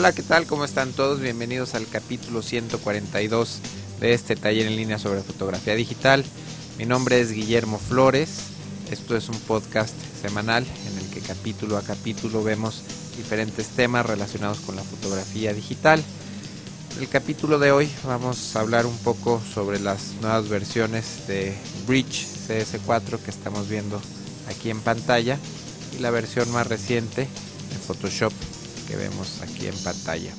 Hola, ¿qué tal? ¿Cómo están todos? Bienvenidos al capítulo 142 de este taller en línea sobre fotografía digital. Mi nombre es Guillermo Flores. Esto es un podcast semanal en el que capítulo a capítulo vemos diferentes temas relacionados con la fotografía digital. En el capítulo de hoy vamos a hablar un poco sobre las nuevas versiones de Bridge CS4 que estamos viendo aquí en pantalla y la versión más reciente de Photoshop que vemos aquí en pantalla.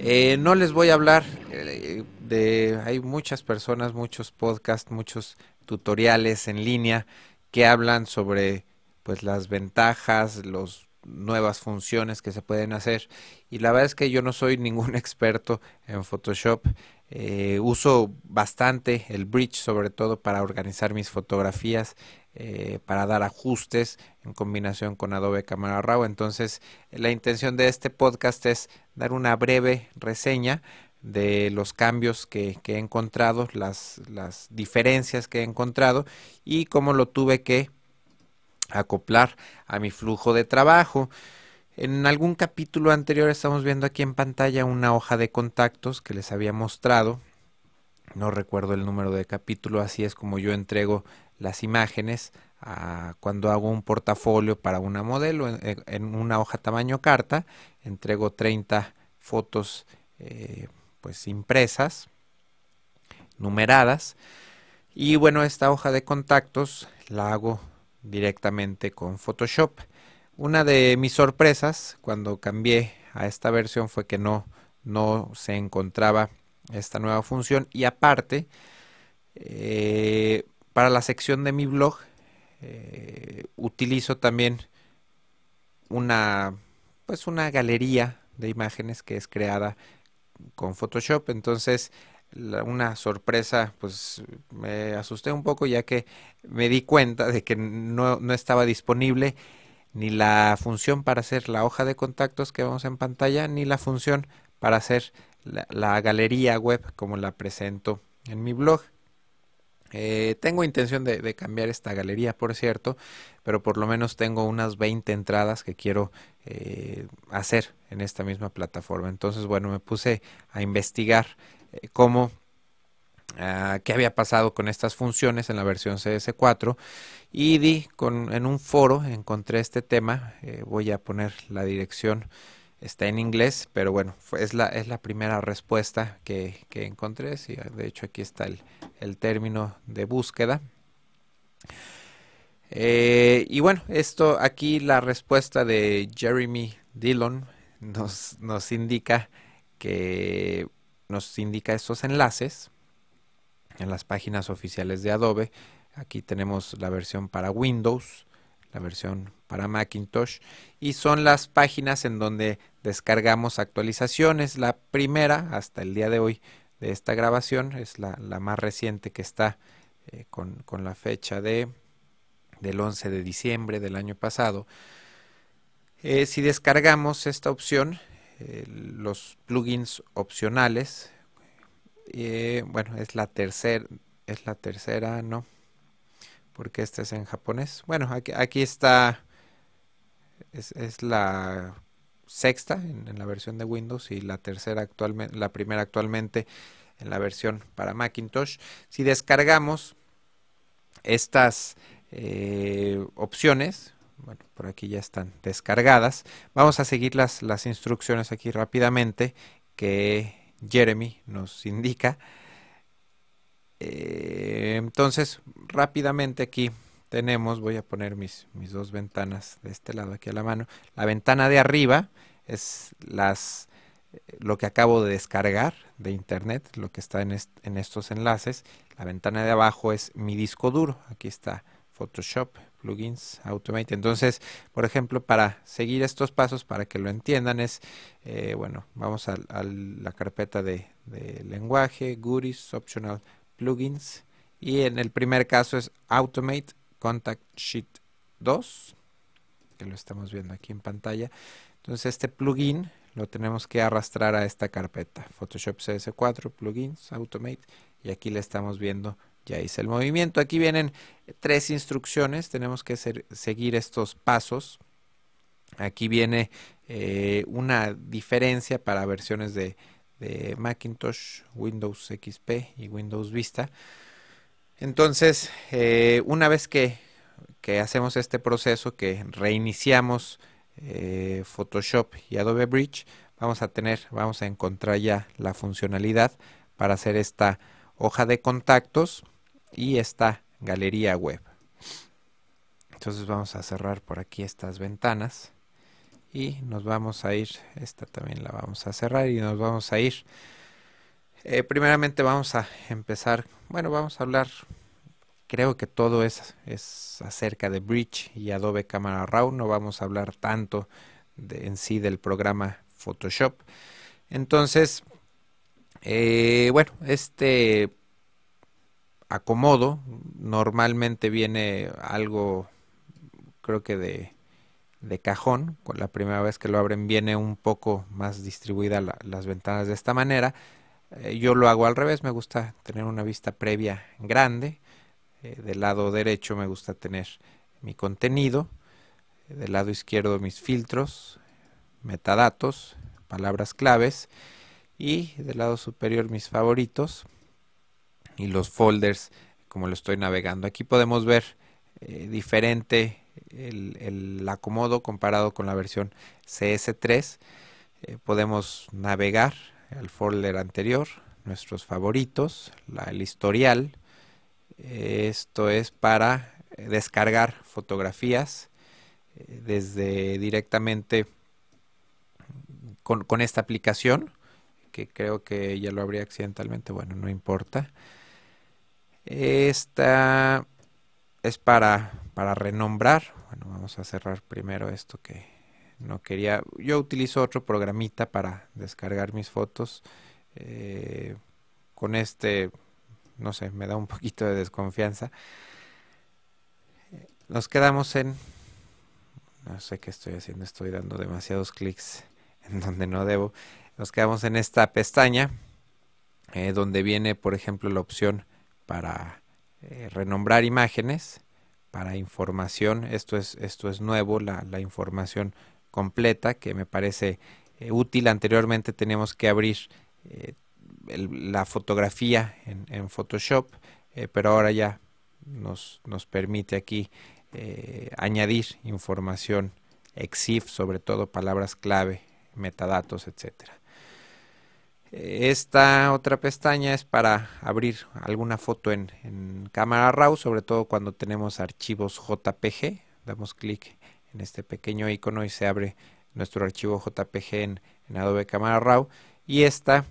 Eh, no les voy a hablar eh, de... Hay muchas personas, muchos podcasts, muchos tutoriales en línea que hablan sobre pues las ventajas, las nuevas funciones que se pueden hacer. Y la verdad es que yo no soy ningún experto en Photoshop. Eh, uso bastante el bridge sobre todo para organizar mis fotografías eh, para dar ajustes en combinación con Adobe Camera Raw. Entonces, la intención de este podcast es dar una breve reseña de los cambios que, he encontrado, las, las, diferencias que he encontrado y cómo lo tuve que acoplar a mi flujo de trabajo. En algún capítulo anterior estamos viendo aquí en pantalla una hoja de contactos que les había mostrado. No recuerdo el número de capítulo, así es como yo entrego las imágenes cuando hago un portafolio para una modelo en, una hoja tamaño carta entrego 30 fotos eh, pues impresas numeradas y bueno esta hoja de contactos la hago directamente con Photoshop. Una de mis sorpresas cuando cambié a esta versión fue que no no se encontraba esta nueva función y aparte eh, para la sección de mi blog eh, utilizo también una pues una galería de imágenes que es creada con Photoshop. Entonces una sorpresa pues me asusté un poco ya que me di cuenta de que no, no estaba disponible ni la función para hacer la hoja de contactos que vemos en pantalla ni la función para hacer la galería web como la presento en mi blog eh, tengo intención de, cambiar esta galería, por cierto, pero por lo menos tengo unas 20 entradas que quiero eh, hacer en esta misma plataforma. Entonces, bueno, me puse a investigar eh, cómo, ah, qué había pasado con estas funciones en la versión CS4 y di con, en un foro, encontré este tema, voy a poner la dirección está en inglés, pero bueno, es, la, es la primera respuesta que, encontré. Sí, de hecho, aquí está el, término de búsqueda. Eh, y bueno, esto aquí la respuesta de Jeremy Dillon nos, nos indica que nos indica estos enlaces en las páginas oficiales de Adobe. Aquí tenemos la versión para Windows, la versión para Macintosh y son las páginas en donde descargamos actualizaciones. La primera hasta el día de hoy de esta grabación es la, más reciente que está eh, con, la fecha de del 11 de diciembre del año pasado. Eh, si descargamos esta opción, eh, los plugins opcionales, bueno, es la tercera, es la tercera, no, porque este es en japonés. Bueno, aquí, está, es, la sexta en, la versión de Windows y la tercera actualmente, la primera actualmente en la versión para Macintosh. Si descargamos estas eh, opciones, bueno, por aquí ya están descargadas. Vamos a seguir las, las instrucciones aquí rápidamente que Jeremy nos indica. Eh, entonces, rápidamente aquí tenemos, voy a poner mis, mis dos ventanas de este lado aquí a la mano. La ventana de arriba es las lo que acabo de descargar de internet, lo que está en, en estos enlaces. La ventana de abajo es mi disco duro. Aquí está Photoshop, plugins, Automate. Entonces, por ejemplo, para seguir estos pasos, para que lo entiendan, es, eh, bueno, vamos a, la carpeta de, de lenguaje, goodies, optional plugins. Y en el primer caso es Automate Contact Sheet 2 que lo estamos viendo aquí en pantalla. Entonces este plugin lo tenemos que arrastrar a esta carpeta. Photoshop CS4 plugins Automate y aquí le estamos viendo ya hice el movimiento. Aquí vienen tres instrucciones. Tenemos que seguir estos pasos. Aquí viene eh, una diferencia para versiones de, Macintosh, Windows XP y Windows Vista. Entonces, eh, una vez que, hacemos este proceso, que reiniciamos eh, Photoshop y Adobe Bridge, vamos a tener, vamos a encontrar ya la funcionalidad para hacer esta hoja de contactos y esta galería web. Entonces vamos a cerrar por aquí estas ventanas y nos vamos a ir, esta también la vamos a cerrar y nos vamos a ir. Eh, primeramente vamos a empezar, bueno, vamos a hablar, creo que todo es, es acerca de Bridge y Adobe Camera Raw, no vamos a hablar tanto en sí del programa Photoshop. Entonces, eh, bueno, este acomodo normalmente viene algo, creo que de de cajón, la primera vez que lo abren viene un poco más distribuida las ventanas de esta manera. Eh, yo lo hago al revés, me gusta tener una vista previa grande. Eh, del lado derecho me gusta tener mi contenido, eh, del lado izquierdo mis filtros, metadatos, palabras claves y del lado superior mis favoritos y los folders como lo estoy navegando. Aquí podemos ver diferente el, acomodo comparado con la versión CS3. Eh, podemos navegar al folder anterior, nuestros favoritos, el historial. esto es para descargar fotografías eh, desde directamente con, con, esta aplicación que creo que ya lo habría accidentalmente, bueno, no importa. Esta es para, para renombrar bueno, vamos a cerrar primero esto que no quería. Yo utilizo otro programita para descargar mis fotos. Eh, con este, no sé, me da un poquito de desconfianza. Nos quedamos en... No sé qué estoy haciendo, estoy dando demasiados clics en donde no debo. Nos quedamos en esta pestaña eh, donde viene, por ejemplo, la opción para eh, renombrar imágenes para información. Esto es, esto es nuevo, la, información completa que me parece eh, útil. Anteriormente teníamos que abrir eh, la fotografía en, Photoshop, eh, pero ahora ya nos, nos permite aquí añadir información EXIF, sobre todo palabras clave, metadatos, etcétera. Esta otra pestaña es para abrir alguna foto en, cámara RAW, sobre todo cuando tenemos archivos JPG. Damos clic en este pequeño icono y se abre nuestro archivo JPG en, Adobe Camera Raw. Y esta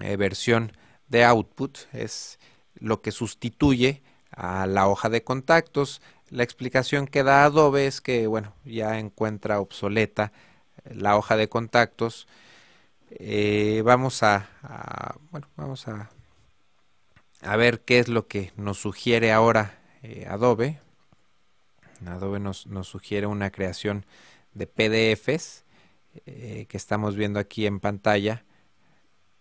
eh, versión de output es lo que sustituye a la hoja de contactos. La explicación que da Adobe es que bueno, ya encuentra obsoleta la hoja de contactos eh, vamos a, bueno, vamos a, a ver qué es lo que nos sugiere ahora eh, Adobe. Adobe nos, nos, sugiere una creación de PDFs eh, que estamos viendo aquí en pantalla.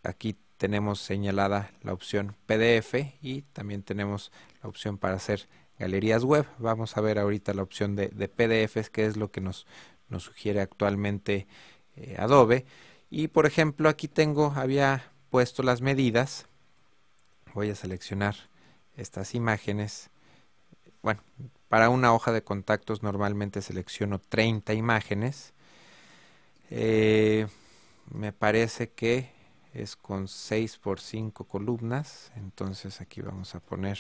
Aquí tenemos señalada la opción PDF y también tenemos la opción para hacer galerías web. Vamos a ver ahorita la opción de, PDFs, que es lo que nos, nos sugiere actualmente Adobe. Y por ejemplo, aquí tengo, había puesto las medidas. Voy a seleccionar estas imágenes. Bueno, para una hoja de contactos normalmente selecciono 30 imágenes. Eh, me parece que es con 6 por 5 columnas. Entonces aquí vamos a poner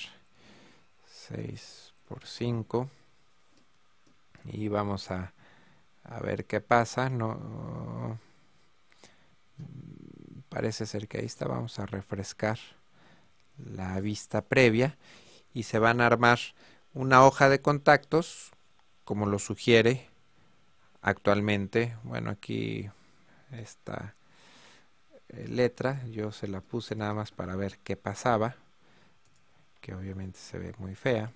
6 por 5. Y vamos a, a ver qué pasa. No parece ser que ahí está vamos a refrescar la vista previa y se van a armar una hoja de contactos como lo sugiere actualmente. Bueno aquí esta eh, letra yo se la puse nada más para ver qué pasaba que obviamente se ve muy fea.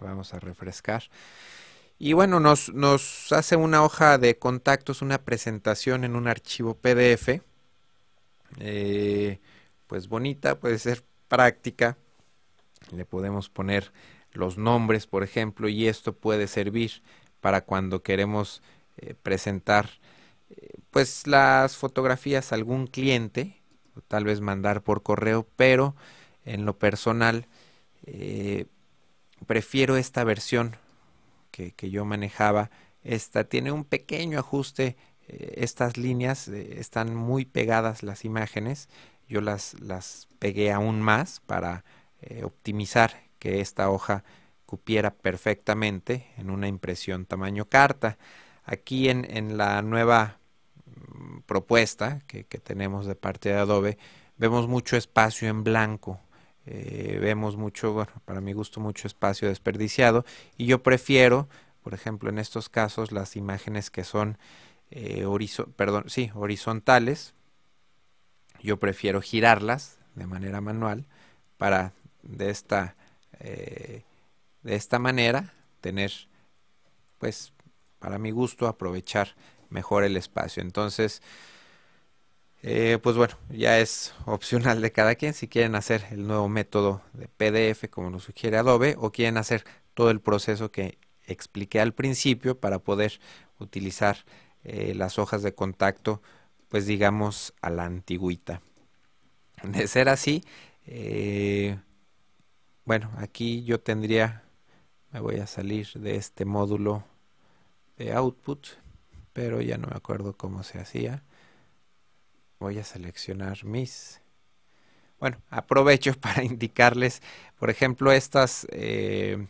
Vamos a refrescar. Y bueno, nos, nos hace una hoja de contactos, una presentación en un archivo PDF. Eh, pues bonita, puede ser práctica. Le podemos poner los nombres, por ejemplo, y esto puede servir para cuando queremos eh, presentar pues las fotografías a algún cliente, o tal vez mandar por correo, pero en lo personal prefiero esta versión que, que, yo manejaba. Esta tiene un pequeño ajuste, estas líneas están muy pegadas las imágenes, yo las, las pegué aún más para optimizar que esta hoja cupiera perfectamente en una impresión tamaño carta. Aquí en, en la nueva mm, propuesta que, tenemos de parte de Adobe, vemos mucho espacio en blanco. Eh, vemos mucho, bueno, para mi gusto, mucho espacio desperdiciado. Y yo prefiero, por ejemplo, en estos casos, las imágenes que son eh, perdón, sí, horizontales. Yo prefiero girarlas de manera manual para de esta eh, de esta manera tener, pues, para mi gusto, aprovechar mejor el espacio. Entonces, eh, pues bueno, ya es opcional de cada quien si quieren hacer el nuevo método de PDF como nos sugiere Adobe o quieren hacer todo el proceso que expliqué al principio para poder utilizar eh, las hojas de contacto, pues digamos a la antigüita. De ser así, bueno, aquí yo tendría, me voy a salir de este módulo de output, pero ya no me acuerdo cómo se hacía. Voy a seleccionar mis. Bueno, aprovecho para indicarles, por ejemplo, estas eh,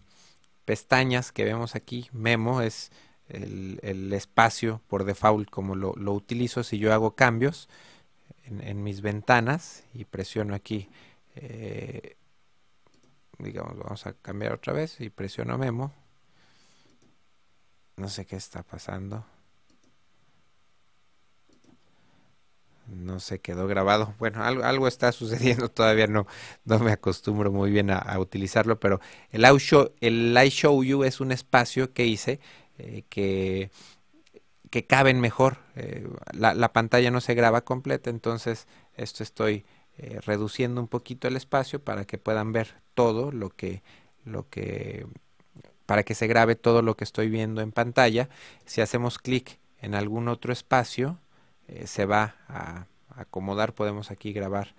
pestañas que vemos aquí, memo, es el, espacio por default como lo, utilizo si yo hago cambios en, mis ventanas y presiono aquí eh, digamos, vamos a cambiar otra vez y presiono memo. No sé qué está pasando. No se quedó grabado. Bueno, algo, algo está sucediendo. Todavía no, no me acostumbro muy bien a, utilizarlo. Pero el I, show, el I Show You es un espacio que hice eh, que, que caben mejor. Eh, la, la, pantalla no se graba completa. Entonces, esto estoy eh, reduciendo un poquito el espacio para que puedan ver todo lo que, lo que, para que se grabe todo lo que estoy viendo en pantalla. Si hacemos clic en algún otro espacio, se va a acomodar, podemos aquí grabar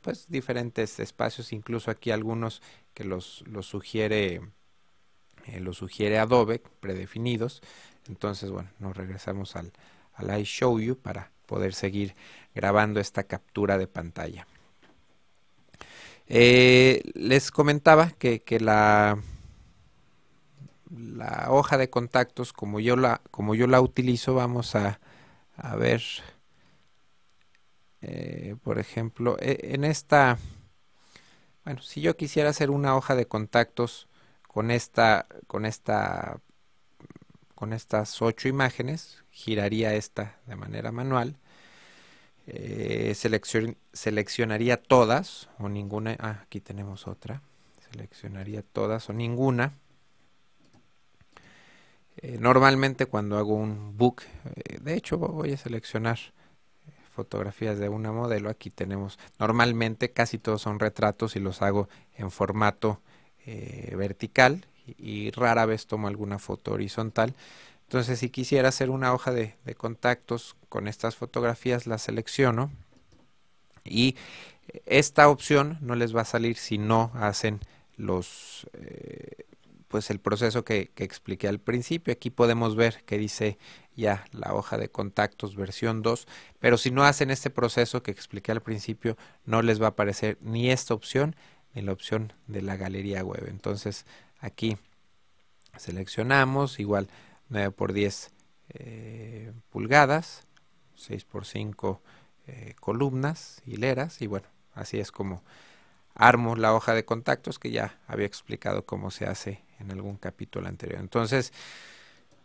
pues diferentes espacios, incluso aquí algunos que los, los sugiere los sugiere Adobe predefinidos. Entonces, bueno, nos regresamos al, al You para poder seguir grabando esta captura de pantalla. Eh, les comentaba que, la, la hoja de contactos, como yo la, como yo la utilizo, vamos a, ver, eh, por ejemplo, e, en esta, bueno, si yo quisiera hacer una hoja de contactos con esta, con esta, con estas ocho imágenes, giraría esta de manera manual eh, seleccionaría todas o ninguna. Ah, aquí tenemos otra. Seleccionaría todas o ninguna. Eh, normalmente cuando hago un book, eh, de hecho voy a seleccionar fotografías de una modelo. Aquí tenemos, normalmente casi todos son retratos y los hago en formato vertical y rara vez tomo alguna foto horizontal. Entonces, si quisiera hacer una hoja de, contactos con estas fotografías, la selecciono y esta opción no les va a salir si no hacen los eh, pues el proceso que, que, expliqué al principio. Aquí podemos ver que dice ya la hoja de contactos versión 2, pero si no hacen este proceso que expliqué al principio, no les va a aparecer ni esta opción ni la opción de la galería web. Entonces aquí seleccionamos, igual 9 por 10 eh, pulgadas, 6 por 5 eh, columnas, hileras y bueno, así es como armo la hoja de contactos que ya había explicado cómo se hace en algún capítulo anterior. Entonces,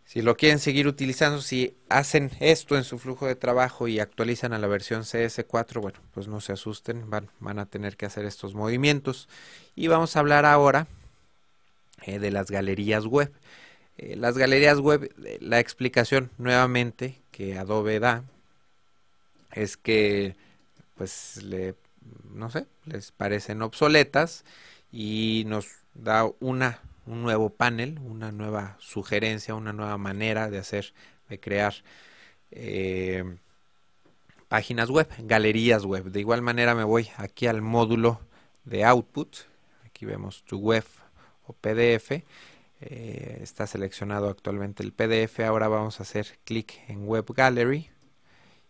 si lo quieren seguir utilizando, si hacen esto en su flujo de trabajo y actualizan a la versión CS4, bueno, pues no se asusten, van, van a tener que hacer estos movimientos. Y vamos a hablar ahora eh, de las galerías web. Eh, las galerías web, eh, la explicación nuevamente que Adobe da es que, pues, le, no sé, les parecen obsoletas y nos da una, un nuevo panel, una nueva sugerencia, una nueva manera de hacer de crear páginas web, galerías web. De igual manera me voy aquí al módulo de output. Aquí vemos tu web o PDF. Eh, está seleccionado actualmente el PDF. Ahora vamos a hacer clic en Web Gallery.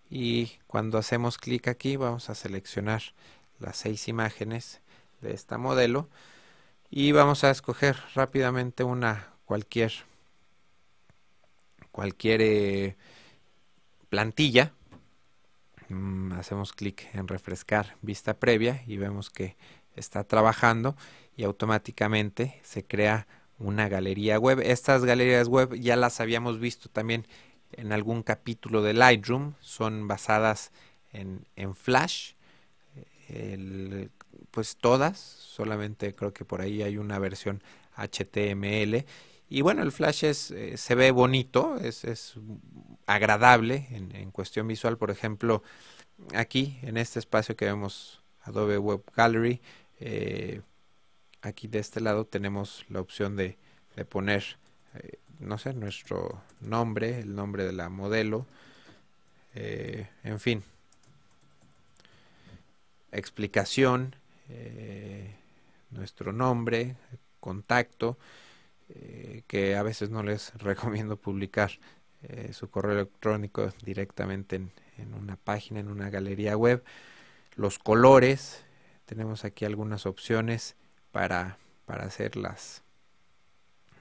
Y cuando hacemos clic aquí vamos a seleccionar las seis imágenes de esta modelo. Y vamos a escoger rápidamente una cualquier cualquier eh, plantilla. Mm, hacemos clic en refrescar vista previa y vemos que está trabajando y automáticamente se crea una galería web. Estas galerías web ya las habíamos visto también en algún capítulo de Lightroom, son basadas en, Flash, pues todas, solamente creo que por ahí hay una versión HTML y bueno, el Flash es, eh, se ve bonito, es, es agradable en, cuestión visual. Por ejemplo, aquí en este espacio que vemos Adobe Web Gallery, eh, aquí de este lado tenemos la opción de, de poner, eh, no sé, nuestro nombre, el nombre de la modelo, en fin, explicación, nuestro nombre, contacto, eh, que a veces no les recomiendo publicar eh, su correo electrónico directamente en, una página, en una galería web. Los colores, tenemos aquí algunas opciones para, para hacer las,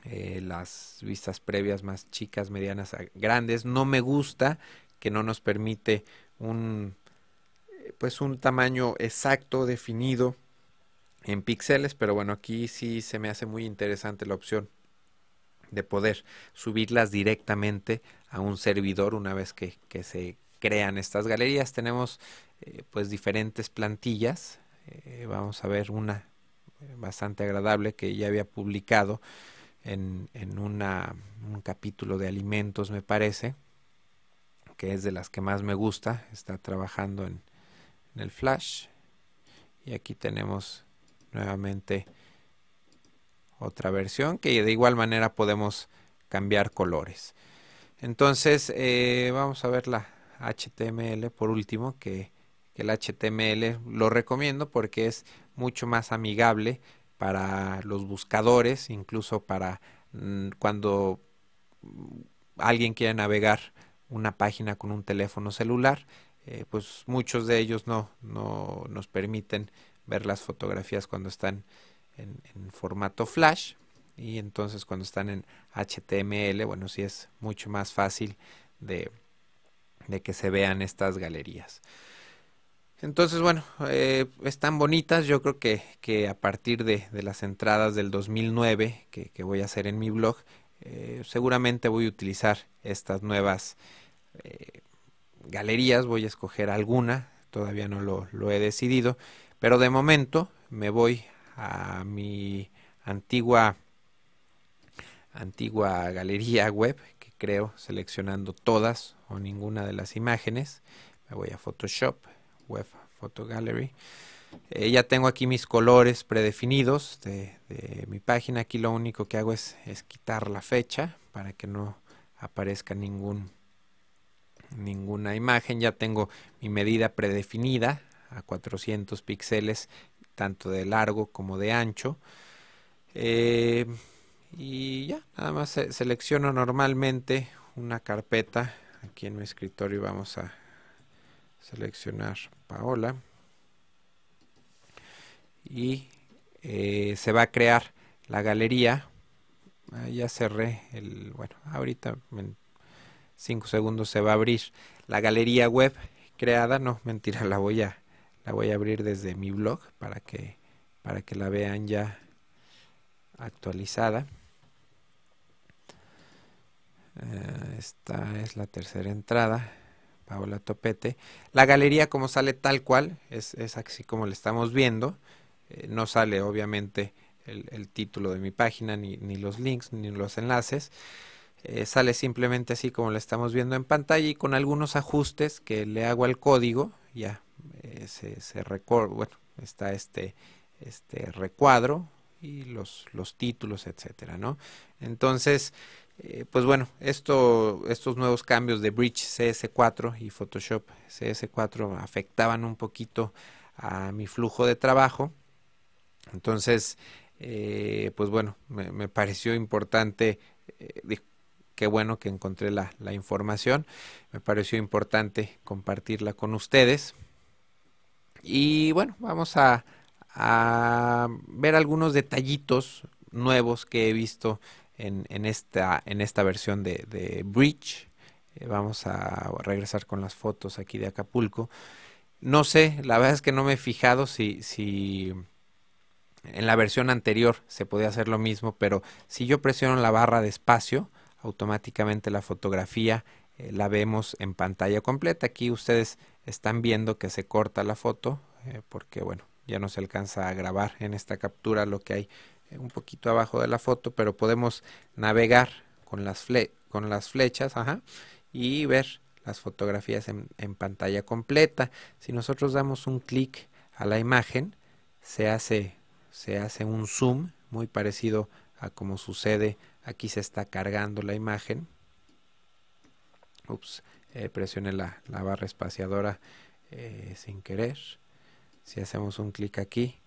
eh, las vistas previas más chicas, medianas, grandes. No me gusta que no nos permite un pues un tamaño exacto definido en píxeles, pero bueno, aquí sí se me hace muy interesante la opción de poder subirlas directamente a un servidor una vez que, se crean estas galerías. Tenemos eh, pues diferentes plantillas. Eh, vamos a ver una eh, bastante agradable que ya había publicado en, en una, un capítulo de alimentos, me parece, que es de las que más me gusta. Está trabajando en, en el Flash. Y aquí tenemos nuevamente otra versión que de igual manera podemos cambiar colores entonces eh, vamos a ver la HTML por último que, el HTML lo recomiendo porque es mucho más amigable para los buscadores incluso para mm, cuando alguien quiere navegar una página con un teléfono celular eh, pues muchos de ellos no, no nos permiten ver las fotografías cuando están en, formato flash y entonces cuando están en HTML, bueno, sí es mucho más fácil de, de que se vean estas galerías. Entonces, bueno, eh, están bonitas. Yo creo que, que a partir de, de, las entradas del 2009 que, que, voy a hacer en mi blog, eh, seguramente voy a utilizar estas nuevas galerías. Voy a escoger alguna, todavía no lo, he decidido, pero de momento me voy a mi antigua antigua galería web que creo seleccionando todas o ninguna de las imágenes me voy a Photoshop Web Photo Gallery eh, ya tengo aquí mis colores predefinidos de, mi página aquí lo único que hago es quitar la fecha para que no aparezca ningún ninguna imagen ya tengo mi medida predefinida a 400 píxeles tanto de largo como de ancho. Eh, y ya, nada más selecciono normalmente una carpeta. Aquí en mi escritorio vamos a seleccionar Paola. Y eh, se va a crear la galería. Ah, ya cerré el, bueno, ahorita en 5 segundos se va a abrir la galería web creada. No, mentira, la voy a la voy a abrir desde mi blog para que para que la vean ya actualizada. Eh, esta es la tercera entrada Paola Topete. La galería como sale tal cual es, es así como le estamos viendo. Eh, no sale obviamente el, el, título de mi página ni, ni, los links ni los enlaces eh, sale simplemente así como lo estamos viendo en pantalla y con algunos ajustes que le hago al código ya eh, se, se bueno, está este, este recuadro y los, los títulos, etcétera, ¿no? Entonces, Eh, pues bueno, esto, estos nuevos cambios de Bridge CS4 y Photoshop CS4 afectaban un poquito a mi flujo de trabajo. Entonces, pues bueno, me, pareció importante, qué bueno que encontré la, la, información, me pareció importante compartirla con ustedes. Y bueno, vamos a, ver algunos detallitos nuevos que he visto en, en, esta, en esta versión de, de Bridge. Eh, vamos a regresar con las fotos aquí de Acapulco. No sé, la verdad es que no me he fijado si, si en la versión anterior se podía hacer lo mismo, pero si yo presiono la barra de espacio, automáticamente la fotografía eh, la vemos en pantalla completa. Aquí ustedes están viendo que se corta la foto, eh, porque bueno, ya no se alcanza a grabar en esta captura lo que hay eh, un poquito abajo de la foto, pero podemos navegar con las, con las flechas y ver las fotografías en, en, pantalla completa. Si nosotros damos un clic a la imagen, se hace, se hace un zoom muy parecido a como sucede aquí se está cargando la imagen. Ups, eh, presioné la, la, barra espaciadora eh, sin querer. Si hacemos un clic aquí,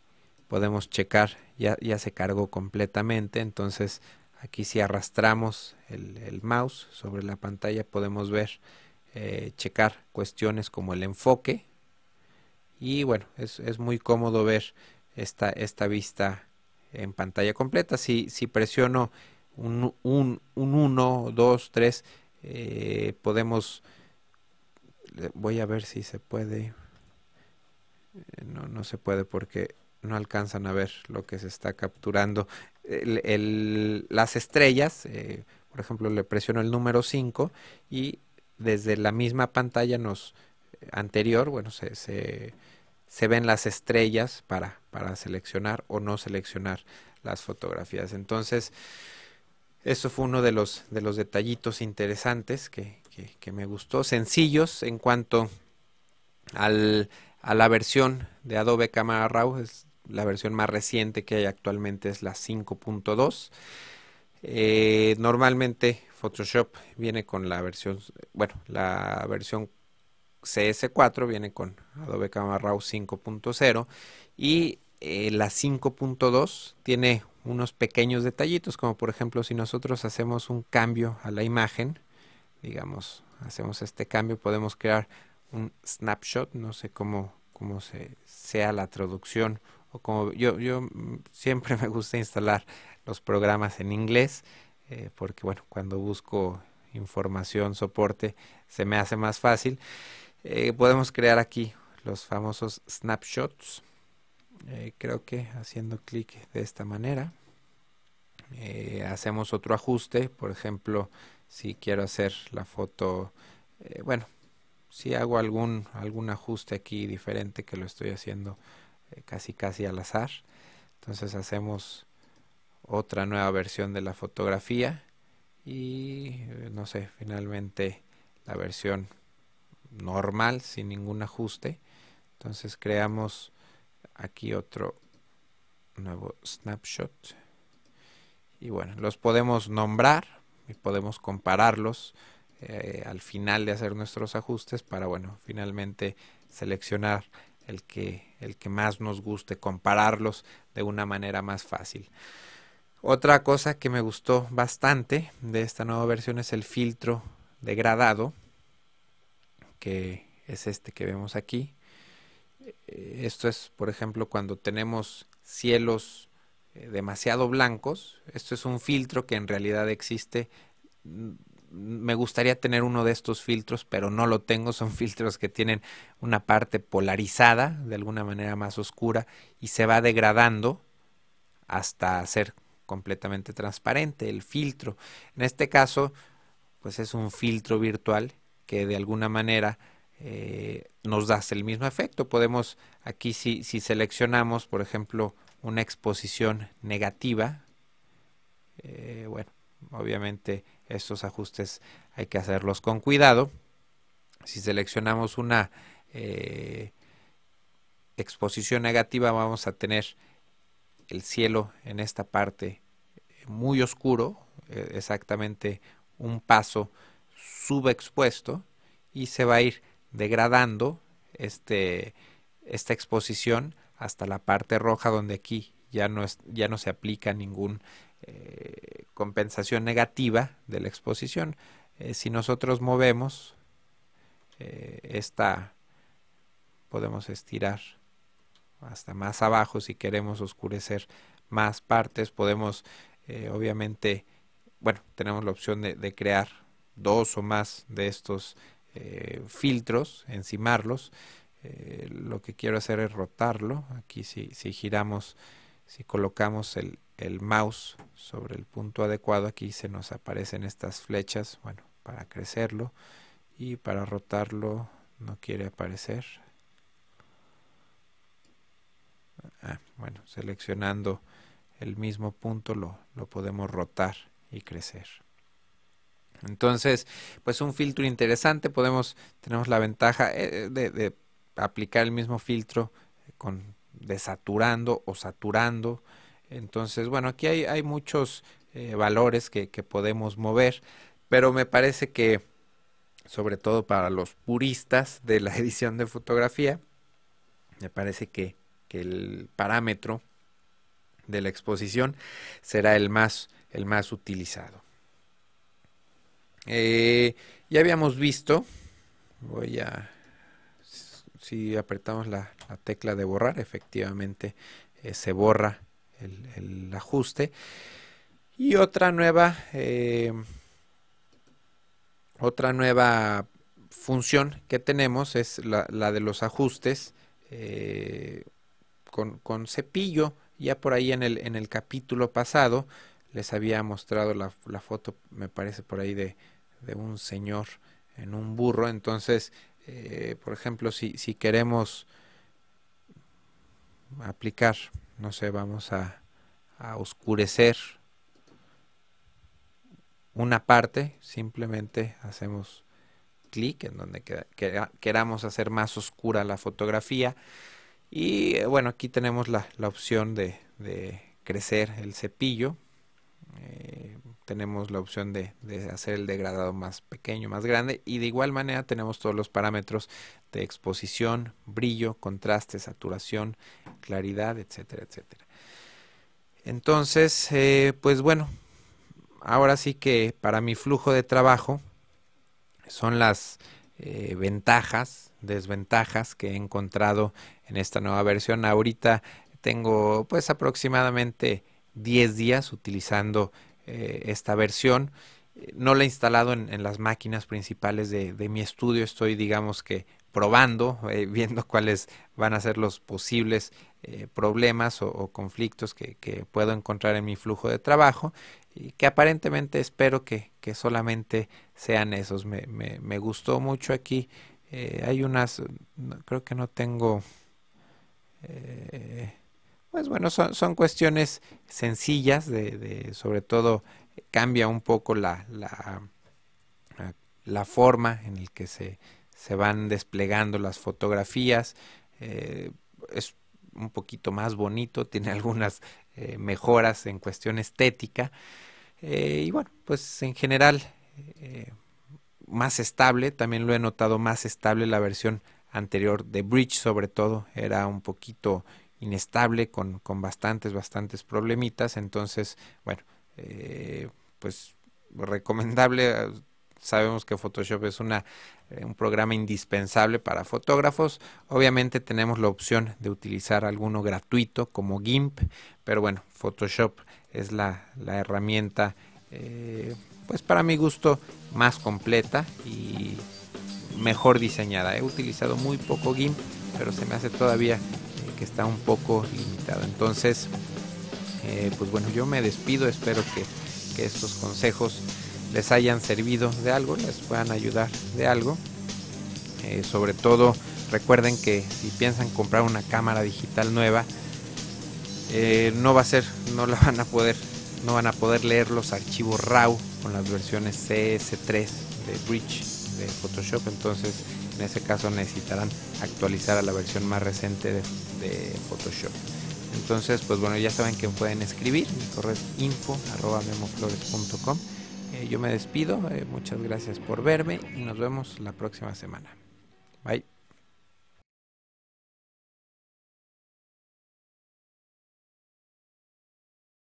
podemos checar, ya, ya se cargó completamente, entonces aquí si arrastramos el, mouse sobre la pantalla podemos ver, eh, checar cuestiones como el enfoque y bueno, es, es muy cómodo ver esta, esta vista en pantalla completa. Si, si presiono un 1, 2, 3, podemos, voy a ver si se puede, no, no se puede porque no alcanzan a ver lo que se está capturando. las estrellas, eh, por ejemplo, le presiono el número 5 y desde la misma pantalla nos anterior, bueno, se, se, se ven las estrellas para, para seleccionar o no seleccionar las fotografías. Entonces, eso fue uno de los, de los detallitos interesantes que, que, me gustó, sencillos en cuanto al, a la versión de Adobe Camera Raw, es la versión más reciente que hay actualmente es la 5.2. Eh, normalmente Photoshop viene con la versión, bueno, la versión CS4 viene con Adobe Camera Raw 5.0 y eh, la 5.2 tiene unos pequeños detallitos, como por ejemplo si nosotros hacemos un cambio a la imagen, digamos, hacemos este cambio, podemos crear un snapshot, no sé cómo, cómo se, sea la traducción, o como yo, yo siempre me gusta instalar los programas en inglés, eh, porque bueno, cuando busco información, soporte, se me hace más fácil. Eh, podemos crear aquí los famosos snapshots. Eh, creo que haciendo clic de esta manera hacemos otro ajuste por ejemplo si quiero hacer la foto bueno si hago algún, algún ajuste aquí diferente que lo estoy haciendo eh, casi casi al azar. Entonces hacemos otra nueva versión de la fotografía y eh, no sé, finalmente la versión normal sin ningún ajuste. Entonces creamos aquí otro nuevo snapshot. Y bueno, los podemos nombrar y podemos compararlos eh, al final de hacer nuestros ajustes para, bueno, finalmente seleccionar el que, el que más nos guste, compararlos de una manera más fácil. Otra cosa que me gustó bastante de esta nueva versión es el filtro degradado, que es este que vemos aquí. Esto es, por ejemplo, cuando tenemos cielos eh, demasiado blancos. Esto es un filtro que en realidad existe me gustaría tener uno de estos filtros, pero no lo tengo. Son filtros que tienen una parte polarizada, de alguna manera más oscura, y se va degradando hasta ser completamente transparente el filtro. En este caso, pues es un filtro virtual que de alguna manera eh, nos da el mismo efecto. Podemos aquí si, si seleccionamos, por ejemplo, una exposición negativa, eh, bueno, obviamente estos ajustes hay que hacerlos con cuidado. Si seleccionamos una eh, exposición negativa vamos a tener el cielo en esta parte muy oscuro, exactamente un paso subexpuesto y se va a ir degradando este, esta exposición hasta la parte roja donde aquí ya no, es, ya no se aplica ninguna eh, compensación negativa de la exposición. Eh, si nosotros movemos esta, podemos estirar hasta más abajo si queremos oscurecer más partes podemos obviamente bueno tenemos la opción de crear dos o más de estos eh, filtros, encimarlos. Eh, lo que quiero hacer es rotarlo. Aquí si, si giramos, si colocamos el, el, mouse sobre el punto adecuado, aquí se nos aparecen estas flechas, bueno, para crecerlo y para rotarlo no quiere aparecer. Ah, bueno, seleccionando el mismo punto lo, lo podemos rotar y crecer. Entonces, pues un filtro interesante, podemos, tenemos la ventaja eh, de, aplicar el mismo filtro con desaturando o saturando. Entonces, bueno, aquí hay, hay muchos eh, valores que, podemos mover, pero me parece que, sobre todo para los puristas de la edición de fotografía, me parece que, que el parámetro de la exposición será el más, el más utilizado. Eh, ya habíamos visto, voy a, si apretamos la, tecla de borrar, efectivamente eh, se borra el, ajuste. Y otra nueva, eh, otra nueva función que tenemos es la, de los ajustes con, cepillo. Ya por ahí en el, en el capítulo pasado les había mostrado la foto, me parece por ahí de, de un señor en un burro. Entonces, eh, por ejemplo, si, si queremos aplicar, no sé, vamos a, oscurecer una parte, simplemente hacemos clic en donde queramos hacer más oscura la fotografía. Y eh, bueno, aquí tenemos la, la opción de, de, crecer el cepillo. Eh, tenemos la opción de, hacer el degradado más pequeño, más grande y de igual manera tenemos todos los parámetros de exposición, brillo, contraste, saturación, claridad, etcétera, etcétera. Entonces, eh, pues bueno, ahora sí que para mi flujo de trabajo son las eh, ventajas, desventajas que he encontrado en esta nueva versión. Ahorita tengo pues aproximadamente 10 días utilizando eh, esta versión. No la he instalado en, las máquinas principales de, mi estudio. Estoy, digamos que, probando, eh, viendo cuáles van a ser los posibles eh, problemas o, conflictos que, puedo encontrar en mi flujo de trabajo y que aparentemente espero que, solamente sean esos. Me, me, gustó mucho aquí. hay unas, creo que no tengo pues bueno, son, son cuestiones sencillas, de, sobre todo cambia un poco la, la, la forma en el que se, se van desplegando las fotografías. Eh, es un poquito más bonito, tiene algunas eh, mejoras en cuestión estética. Eh, y bueno, pues en general más estable, también lo he notado más estable la versión anterior de Bridge sobre todo, era un poquito inestable con, con bastantes, bastantes problemitas. Entonces, bueno, eh, pues recomendable. Sabemos que Photoshop es una, eh, un programa indispensable para fotógrafos. Obviamente tenemos la opción de utilizar alguno gratuito como GIMP, pero bueno, Photoshop es la, la herramienta, eh, pues para mi gusto, más completa y mejor diseñada. He utilizado muy poco GIMP, pero se me hace todavía que está un poco limitado. Entonces, eh, pues bueno, yo me despido, espero que, estos consejos les hayan servido de algo, les puedan ayudar de algo. Eh, sobre todo, recuerden que si piensan comprar una cámara digital nueva, eh, no va a ser, no la van a poder, no van a poder leer los archivos RAW con las versiones CS3 de Bridge de Photoshop. Entonces, en ese caso necesitarán actualizar a la versión más reciente de, Photoshop. Entonces, pues bueno, ya saben que pueden escribir. Mi correo es info arroba memoflores.com. Eh, yo me despido. Eh, muchas gracias por verme y nos vemos la próxima semana. Bye.